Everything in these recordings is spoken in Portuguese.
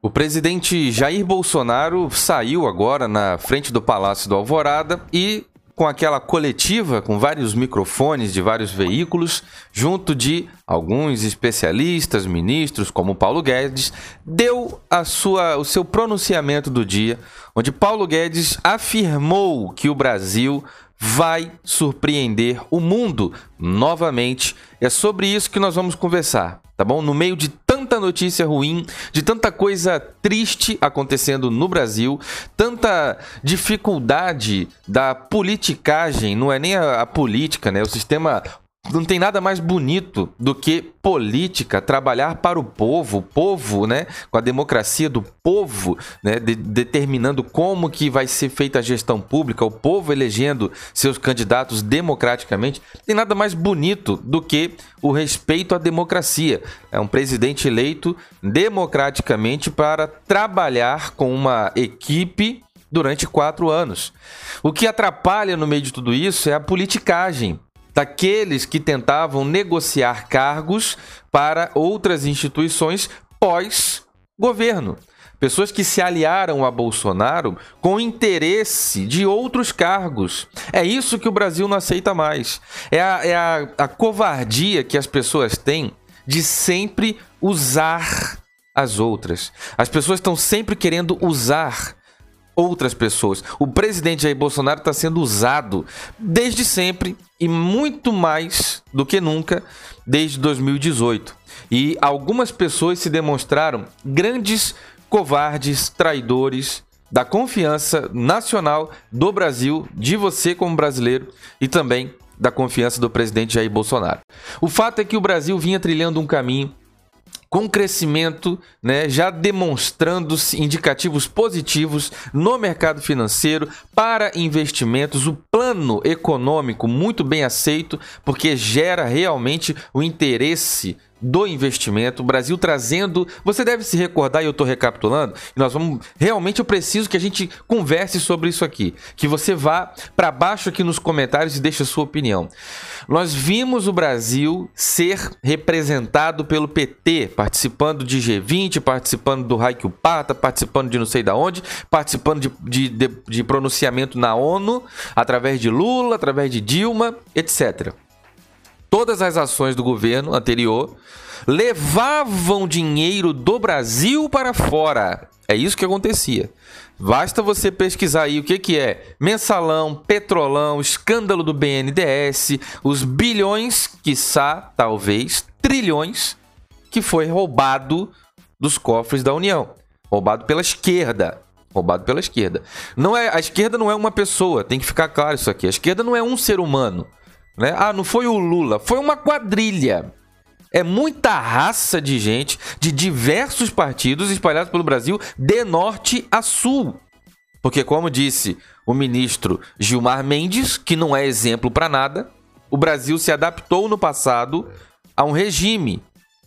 O presidente Jair Bolsonaro saiu agora na frente do Palácio do Alvorada e com aquela coletiva com vários microfones de vários veículos, junto de alguns especialistas, ministros, como Paulo Guedes, deu a sua, o seu pronunciamento do dia, onde Paulo Guedes afirmou que o Brasil vai surpreender o mundo novamente. É sobre isso que nós vamos conversar, tá bom? No meio de tanta notícia ruim, de tanta coisa triste acontecendo no Brasil, tanta dificuldade da politicagem, não é nem a, a política, né? O sistema não tem nada mais bonito do que política, trabalhar para o povo, o povo, né, com a democracia do povo, né, de, determinando como que vai ser feita a gestão pública, o povo elegendo seus candidatos democraticamente. Tem nada mais bonito do que o respeito à democracia. É um presidente eleito democraticamente para trabalhar com uma equipe durante quatro anos. O que atrapalha no meio de tudo isso é a politicagem daqueles que tentavam negociar cargos para outras instituições pós-governo. Pessoas que se aliaram a Bolsonaro com interesse de outros cargos. É isso que o Brasil não aceita mais. É a, é a, a covardia que as pessoas têm de sempre usar as outras. As pessoas estão sempre querendo usar outras pessoas. O presidente Jair Bolsonaro está sendo usado desde sempre e muito mais do que nunca desde 2018. E algumas pessoas se demonstraram grandes covardes, traidores da confiança nacional do Brasil, de você como brasileiro e também da confiança do presidente Jair Bolsonaro. O fato é que o Brasil vinha trilhando um caminho com crescimento, né, já demonstrando indicativos positivos no mercado financeiro para investimentos, o plano econômico muito bem aceito, porque gera realmente o interesse do investimento, o Brasil trazendo. Você deve se recordar, e eu estou recapitulando, nós vamos. Realmente eu preciso que a gente converse sobre isso aqui. Que você vá para baixo aqui nos comentários e deixe a sua opinião. Nós vimos o Brasil ser representado pelo PT, participando de G20, participando do Raikyu Pata, participando de não sei da onde, participando de, de, de, de pronunciamento na ONU, através de Lula, através de Dilma, etc todas as ações do governo anterior levavam dinheiro do Brasil para fora. É isso que acontecia. Basta você pesquisar aí o que, que é mensalão, petrolão, escândalo do BNDES, os bilhões, quiçá, talvez, trilhões, que foi roubado dos cofres da União. Roubado pela esquerda. Roubado pela esquerda. Não é, a esquerda não é uma pessoa, tem que ficar claro isso aqui. A esquerda não é um ser humano. Né? Ah, não foi o Lula, foi uma quadrilha. É muita raça de gente de diversos partidos espalhados pelo Brasil, de norte a sul. Porque, como disse o ministro Gilmar Mendes, que não é exemplo para nada, o Brasil se adaptou no passado a um regime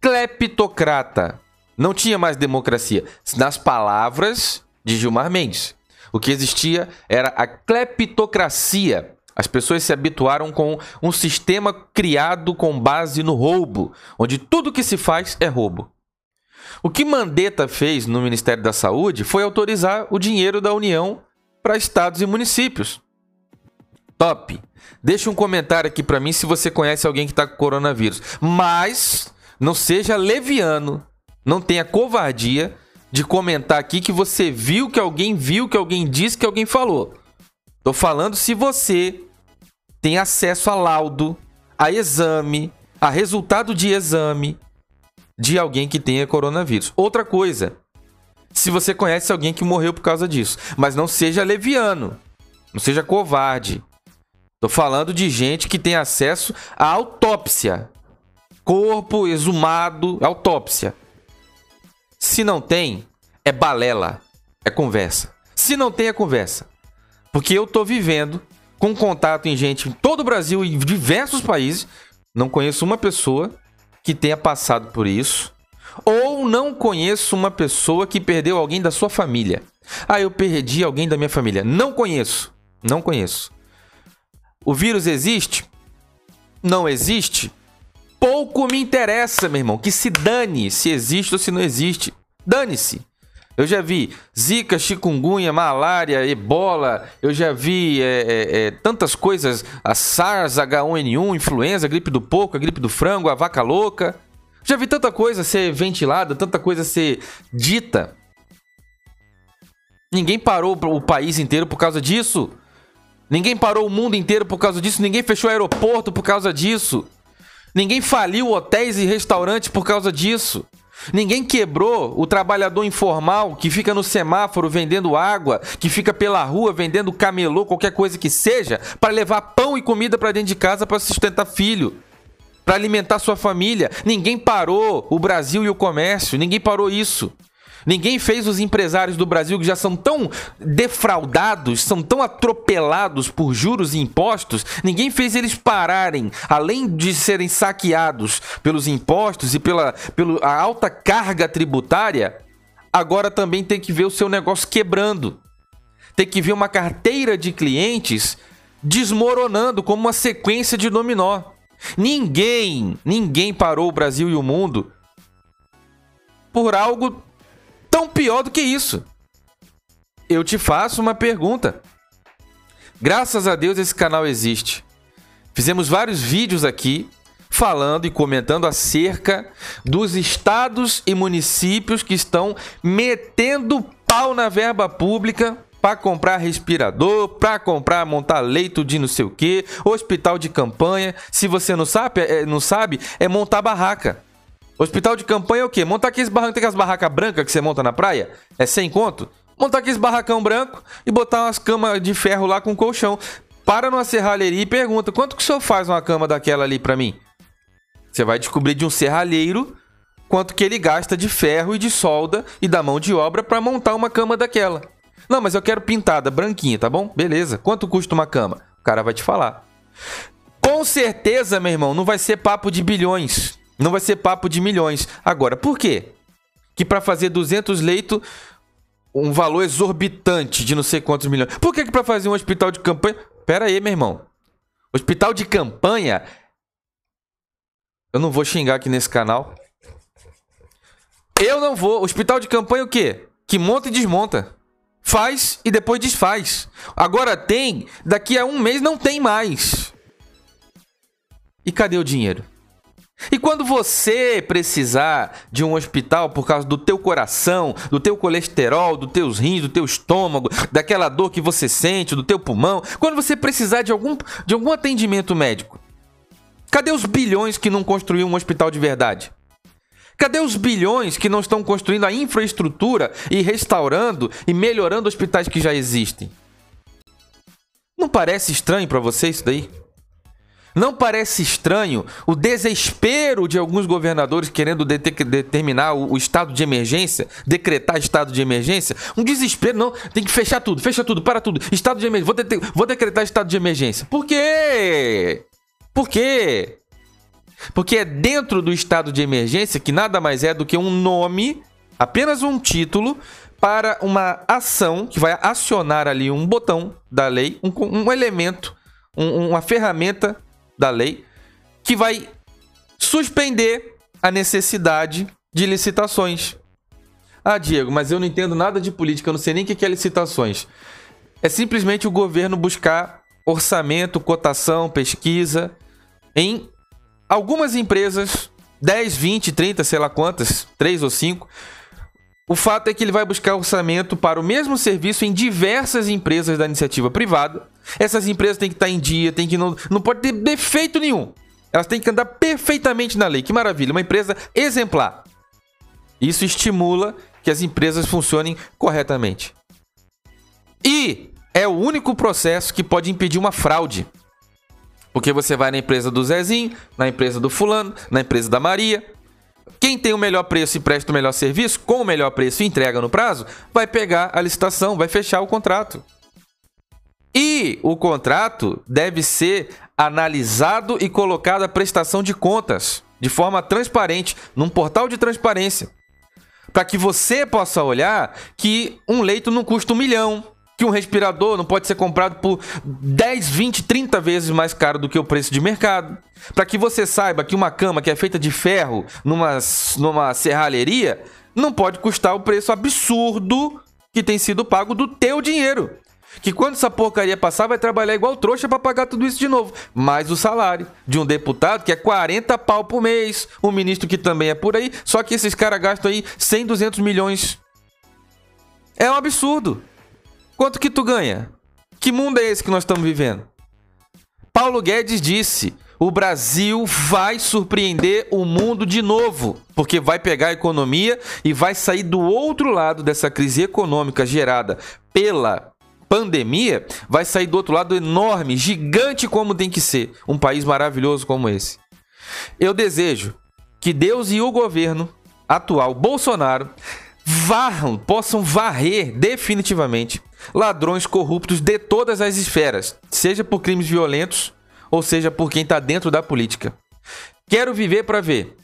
cleptocrata. Não tinha mais democracia. Nas palavras de Gilmar Mendes, o que existia era a cleptocracia as pessoas se habituaram com um sistema criado com base no roubo, onde tudo que se faz é roubo. O que Mandetta fez no Ministério da Saúde foi autorizar o dinheiro da União para estados e municípios. Top! Deixa um comentário aqui para mim se você conhece alguém que está com coronavírus. Mas não seja leviano, não tenha covardia de comentar aqui que você viu, que alguém viu, que alguém disse, que alguém falou. Tô falando se você tem acesso a laudo, a exame, a resultado de exame de alguém que tenha coronavírus. Outra coisa, se você conhece alguém que morreu por causa disso, mas não seja leviano, não seja covarde. Tô falando de gente que tem acesso à autópsia. Corpo exumado, autópsia. Se não tem, é balela, é conversa. Se não tem, é conversa. Porque eu tô vivendo com contato em gente em todo o Brasil e diversos países. Não conheço uma pessoa que tenha passado por isso. Ou não conheço uma pessoa que perdeu alguém da sua família. Ah, eu perdi alguém da minha família. Não conheço. Não conheço. O vírus existe? Não existe? Pouco me interessa, meu irmão. Que se dane se existe ou se não existe. Dane-se. Eu já vi zika, chikungunya, malária, ebola, eu já vi é, é, é, tantas coisas, a SARS, H1N1, influenza, gripe do porco, a gripe do frango, a vaca louca. Já vi tanta coisa ser ventilada, tanta coisa ser dita. Ninguém parou o país inteiro por causa disso. Ninguém parou o mundo inteiro por causa disso. Ninguém fechou aeroporto por causa disso. Ninguém faliu hotéis e restaurantes por causa disso. Ninguém quebrou o trabalhador informal que fica no semáforo vendendo água, que fica pela rua vendendo camelô, qualquer coisa que seja, para levar pão e comida para dentro de casa para sustentar filho, para alimentar sua família. Ninguém parou o Brasil e o comércio, ninguém parou isso. Ninguém fez os empresários do Brasil que já são tão defraudados, são tão atropelados por juros e impostos, ninguém fez eles pararem, além de serem saqueados pelos impostos e pela, pela alta carga tributária, agora também tem que ver o seu negócio quebrando. Tem que ver uma carteira de clientes desmoronando como uma sequência de dominó. Ninguém, ninguém parou o Brasil e o mundo por algo tão pior do que isso. Eu te faço uma pergunta. Graças a Deus esse canal existe. Fizemos vários vídeos aqui falando e comentando acerca dos estados e municípios que estão metendo pau na verba pública para comprar respirador, para comprar montar leito de não sei o que, hospital de campanha. Se você não sabe, é, não sabe, é montar barraca. Hospital de campanha é o quê? Montar aqueles barracos, tem aquelas barracas brancas que você monta na praia? É sem conto? Montar aqueles barracão branco e botar umas camas de ferro lá com colchão. Para numa serralheria e pergunta: quanto que o senhor faz uma cama daquela ali para mim? Você vai descobrir de um serralheiro quanto que ele gasta de ferro e de solda e da mão de obra para montar uma cama daquela. Não, mas eu quero pintada, branquinha, tá bom? Beleza. Quanto custa uma cama? O cara vai te falar. Com certeza, meu irmão, não vai ser papo de bilhões. Não vai ser papo de milhões. Agora, por quê? Que para fazer 200 leitos, um valor exorbitante de não sei quantos milhões. Por que, que para fazer um hospital de campanha. Pera aí, meu irmão. Hospital de campanha. Eu não vou xingar aqui nesse canal. Eu não vou. Hospital de campanha o quê? Que monta e desmonta. Faz e depois desfaz. Agora tem, daqui a um mês não tem mais. E cadê o dinheiro? E quando você precisar de um hospital por causa do teu coração, do teu colesterol, dos teus rins, do teu estômago, daquela dor que você sente, do teu pulmão, quando você precisar de algum, de algum atendimento médico, cadê os bilhões que não construíram um hospital de verdade? Cadê os bilhões que não estão construindo a infraestrutura e restaurando e melhorando hospitais que já existem? Não parece estranho para você isso daí? Não parece estranho o desespero de alguns governadores querendo de determinar o, o, estado de emergência, decretar estado de emergência? Um desespero, não, tem que fechar tudo, fecha tudo, para tudo. Estado de emergência, vou, vou decretar estado de emergência. Por quê? Por quê? Porque é dentro do estado de emergência que nada mais é do que um nome, apenas um título, para uma ação que vai acionar ali um botão da lei, um, um elemento, um, uma ferramenta da lei que vai suspender a necessidade de licitações. Ah, Diego, mas eu não entendo nada de política, eu não sei nem o que é licitações. É simplesmente o governo buscar orçamento, cotação, pesquisa em algumas empresas, 10, 20, 30, sei lá quantas, 3 ou 5. O fato é que ele vai buscar orçamento para o mesmo serviço em diversas empresas da iniciativa privada essas empresas têm que estar em dia, tem que não, não pode ter defeito nenhum. Elas têm que andar perfeitamente na lei. Que maravilha, uma empresa exemplar. Isso estimula que as empresas funcionem corretamente. E é o único processo que pode impedir uma fraude. Porque você vai na empresa do Zezinho, na empresa do fulano, na empresa da Maria. Quem tem o melhor preço e presta o melhor serviço, com o melhor preço e entrega no prazo, vai pegar a licitação, vai fechar o contrato. E o contrato deve ser analisado e colocado à prestação de contas de forma transparente num portal de transparência. Para que você possa olhar que um leito não custa um milhão, que um respirador não pode ser comprado por 10, 20, 30 vezes mais caro do que o preço de mercado. Para que você saiba que uma cama que é feita de ferro numa, numa serralheria não pode custar o preço absurdo que tem sido pago do teu dinheiro. Que quando essa porcaria passar, vai trabalhar igual trouxa para pagar tudo isso de novo. Mais o salário de um deputado que é 40 pau por mês, um ministro que também é por aí, só que esses caras gastam aí 100, 200 milhões. É um absurdo. Quanto que tu ganha? Que mundo é esse que nós estamos vivendo? Paulo Guedes disse: o Brasil vai surpreender o mundo de novo, porque vai pegar a economia e vai sair do outro lado dessa crise econômica gerada pela pandemia, vai sair do outro lado enorme, gigante como tem que ser, um país maravilhoso como esse. Eu desejo que Deus e o governo atual Bolsonaro varram, possam varrer definitivamente ladrões corruptos de todas as esferas, seja por crimes violentos ou seja por quem está dentro da política. Quero viver para ver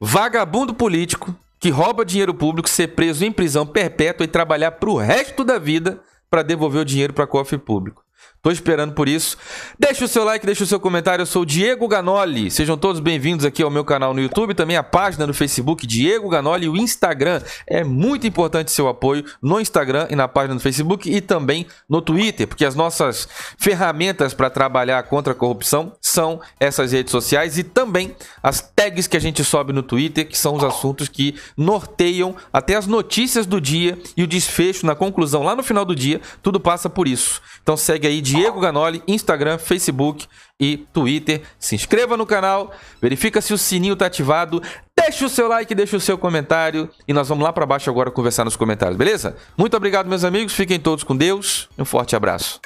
vagabundo político que rouba dinheiro público ser preso em prisão perpétua e trabalhar para o resto da vida para devolver o dinheiro para cofre público. Tô esperando por isso. Deixa o seu like, deixa o seu comentário. Eu sou Diego Ganoli. Sejam todos bem-vindos aqui ao meu canal no YouTube, também a página no Facebook Diego Ganoli e o Instagram. É muito importante seu apoio no Instagram e na página no Facebook e também no Twitter, porque as nossas ferramentas para trabalhar contra a corrupção são essas redes sociais e também as tags que a gente sobe no Twitter, que são os assuntos que norteiam até as notícias do dia e o desfecho na conclusão lá no final do dia, tudo passa por isso. Então segue aí Diego Ganoli, Instagram, Facebook e Twitter. Se inscreva no canal, verifica se o sininho tá ativado, deixa o seu like, deixa o seu comentário e nós vamos lá para baixo agora conversar nos comentários, beleza? Muito obrigado, meus amigos, fiquem todos com Deus. Um forte abraço.